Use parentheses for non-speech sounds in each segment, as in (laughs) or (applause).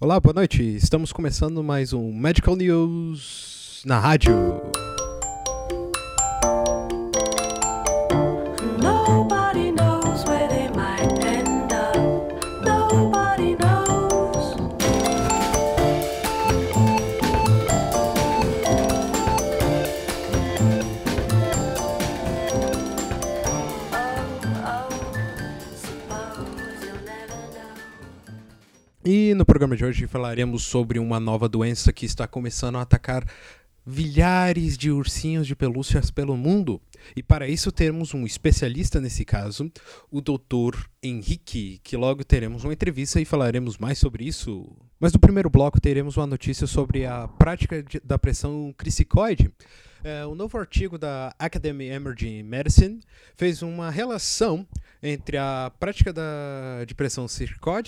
Olá, boa noite. Estamos começando mais um Medical News na rádio. E no programa de hoje falaremos sobre uma nova doença que está começando a atacar milhares de ursinhos de pelúcias pelo mundo. E para isso temos um especialista nesse caso, o Dr. Henrique, que logo teremos uma entrevista e falaremos mais sobre isso. Mas no primeiro bloco teremos uma notícia sobre a prática de- da pressão crissicoide. É, um novo artigo da Academy Emerging Medicine fez uma relação entre a prática da, de pressão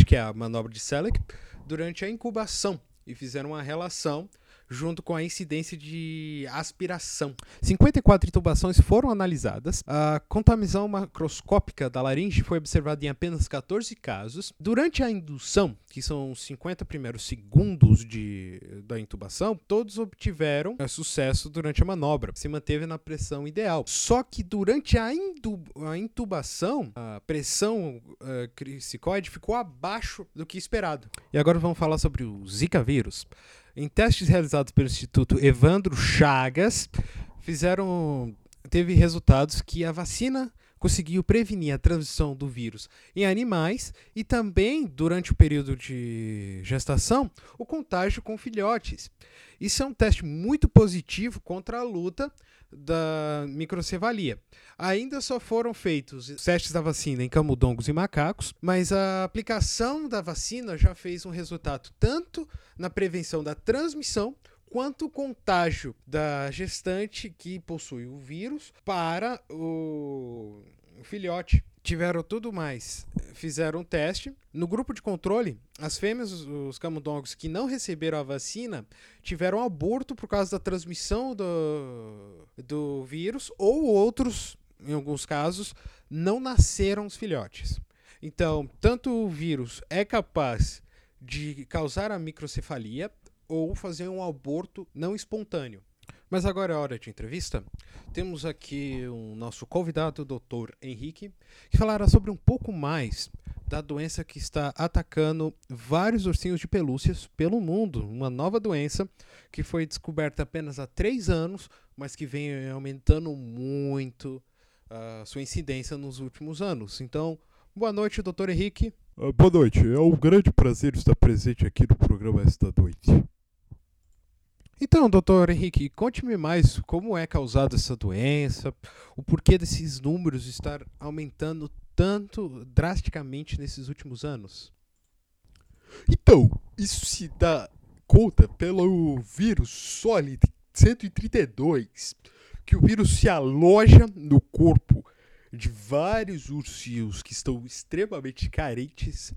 que é a manobra de Selleck, durante a incubação. E fizeram uma relação junto com a incidência de aspiração. 54 intubações foram analisadas. A contaminação macroscópica da laringe foi observada em apenas 14 casos. Durante a indução, que são os 50 primeiros segundos de, da intubação, todos obtiveram eh, sucesso durante a manobra. Se manteve na pressão ideal. Só que durante a, indu- a intubação, a pressão uh, crissicoide ficou abaixo do que esperado. E agora vamos falar sobre o Zika vírus. Em testes realizados pelo Instituto Evandro Chagas, fizeram teve resultados que a vacina conseguiu prevenir a transmissão do vírus em animais e também durante o período de gestação o contágio com filhotes. Isso é um teste muito positivo contra a luta da microcefalia. Ainda só foram feitos testes da vacina em camundongos e macacos, mas a aplicação da vacina já fez um resultado tanto na prevenção da transmissão quanto o contágio da gestante que possui o vírus para o filhote. Tiveram tudo mais. Fizeram um teste. No grupo de controle, as fêmeas, os camundongos que não receberam a vacina, tiveram aborto por causa da transmissão do, do vírus, ou outros, em alguns casos, não nasceram os filhotes. Então, tanto o vírus é capaz de causar a microcefalia ou fazer um aborto não espontâneo. Mas agora é hora de entrevista. Temos aqui o nosso convidado, o Dr. Henrique, que falará sobre um pouco mais da doença que está atacando vários ursinhos de pelúcias pelo mundo. Uma nova doença que foi descoberta apenas há três anos, mas que vem aumentando muito a sua incidência nos últimos anos. Então, boa noite, Dr. Henrique. Ah, boa noite, é um grande prazer estar presente aqui no programa esta noite. Então, doutor Henrique, conte-me mais como é causada essa doença, o porquê desses números estar aumentando tanto drasticamente nesses últimos anos. Então, isso se dá conta pelo vírus Solid 132, que o vírus se aloja no corpo de vários ursinhos que estão extremamente carentes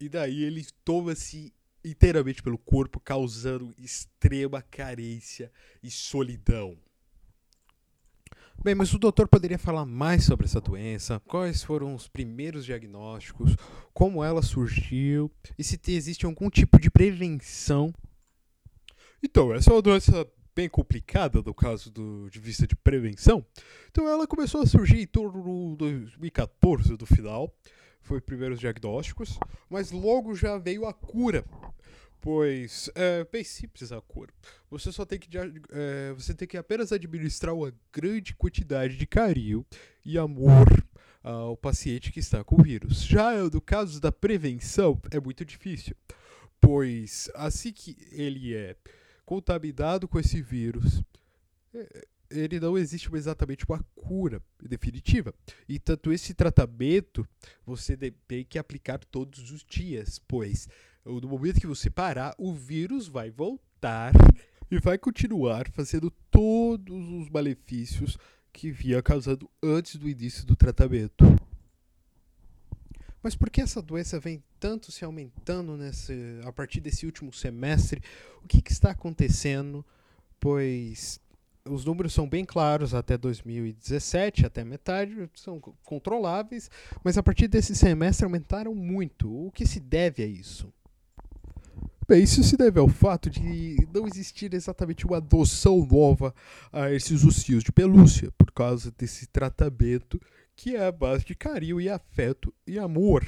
e daí ele toma-se inteiramente pelo corpo, causando extrema carência e solidão. Bem, mas o doutor poderia falar mais sobre essa doença? Quais foram os primeiros diagnósticos? Como ela surgiu? E se te- existe algum tipo de prevenção? Então, essa é uma doença bem complicada no caso do, de vista de prevenção. Então, ela começou a surgir em torno de 2014, no final. Foi primeiros diagnósticos, mas logo já veio a cura. Pois é bem simples a cura. Você só tem que, é, você tem que apenas administrar uma grande quantidade de carinho e amor ao paciente que está com o vírus. Já no caso da prevenção, é muito difícil. Pois assim que ele é contaminado com esse vírus, é, ele não existe exatamente uma cura definitiva. E tanto esse tratamento você tem que aplicar todos os dias, pois no momento que você parar, o vírus vai voltar e vai continuar fazendo todos os malefícios que vinha causando antes do início do tratamento. Mas por que essa doença vem tanto se aumentando nesse, a partir desse último semestre? O que, que está acontecendo? Pois os números são bem claros até 2017, até metade, são co- controláveis, mas a partir desse semestre aumentaram muito. O que se deve a isso? Bem, isso se deve ao fato de não existir exatamente uma adoção nova a esses ursinhos de pelúcia, por causa desse tratamento que é a base de carinho e afeto e amor.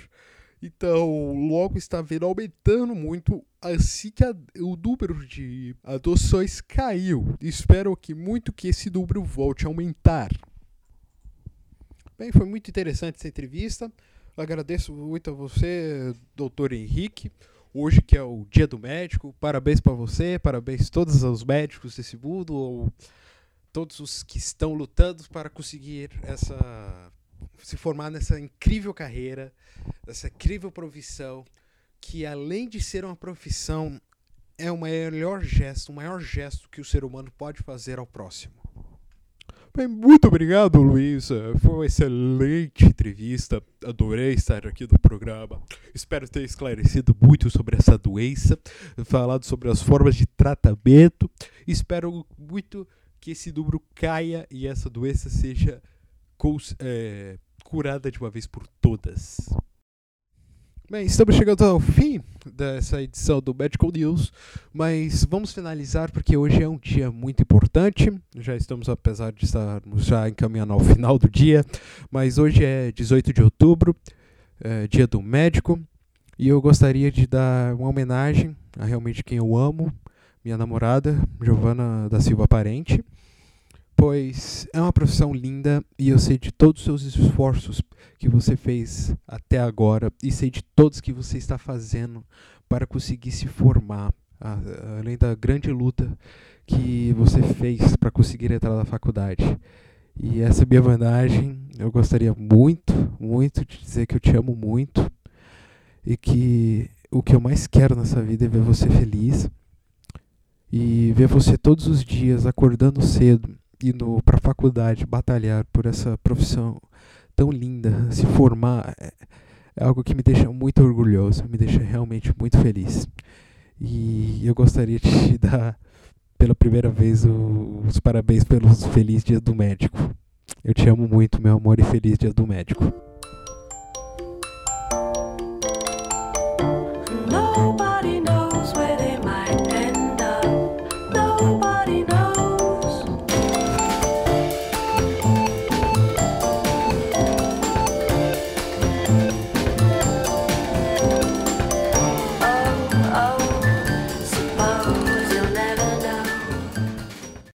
Então, logo está vendo aumentando muito assim que a- o número de adoções caiu. Espero que muito que esse número volte a aumentar. Bem, foi muito interessante essa entrevista. Agradeço muito a você, doutor Henrique. Hoje que é o dia do médico. Parabéns para você, parabéns a todos os médicos desse mundo, ou todos os que estão lutando para conseguir essa se formar nessa incrível carreira, nessa incrível profissão, que além de ser uma profissão, é o melhor gesto, o maior gesto que o ser humano pode fazer ao próximo. Bem, muito obrigado, Luísa. Foi uma excelente entrevista. Adorei estar aqui no programa. Espero ter esclarecido muito sobre essa doença, falado sobre as formas de tratamento. Espero muito que esse número caia e essa doença seja é, curada de uma vez por todas. Bem, estamos chegando ao fim dessa edição do Medical News, mas vamos finalizar porque hoje é um dia muito importante. Já estamos, apesar de estarmos já encaminhando ao final do dia, mas hoje é 18 de outubro, é dia do médico, e eu gostaria de dar uma homenagem a realmente quem eu amo, minha namorada, Giovana da Silva Parente, pois é uma profissão linda e eu sei de todos os seus esforços que você fez até agora e sei de todos que você está fazendo para conseguir se formar, além da grande luta que você fez para conseguir entrar na faculdade. E essa é minha vantagem. Eu gostaria muito, muito de dizer que eu te amo muito e que o que eu mais quero nessa vida é ver você feliz e ver você todos os dias acordando cedo, indo para a faculdade, batalhar por essa profissão tão linda, (laughs) se formar é, é algo que me deixa muito orgulhoso, me deixa realmente muito feliz. E eu gostaria de te (laughs) dar pela primeira vez os parabéns pelo feliz dia do médico. Eu te amo muito, meu amor, e feliz dia do médico.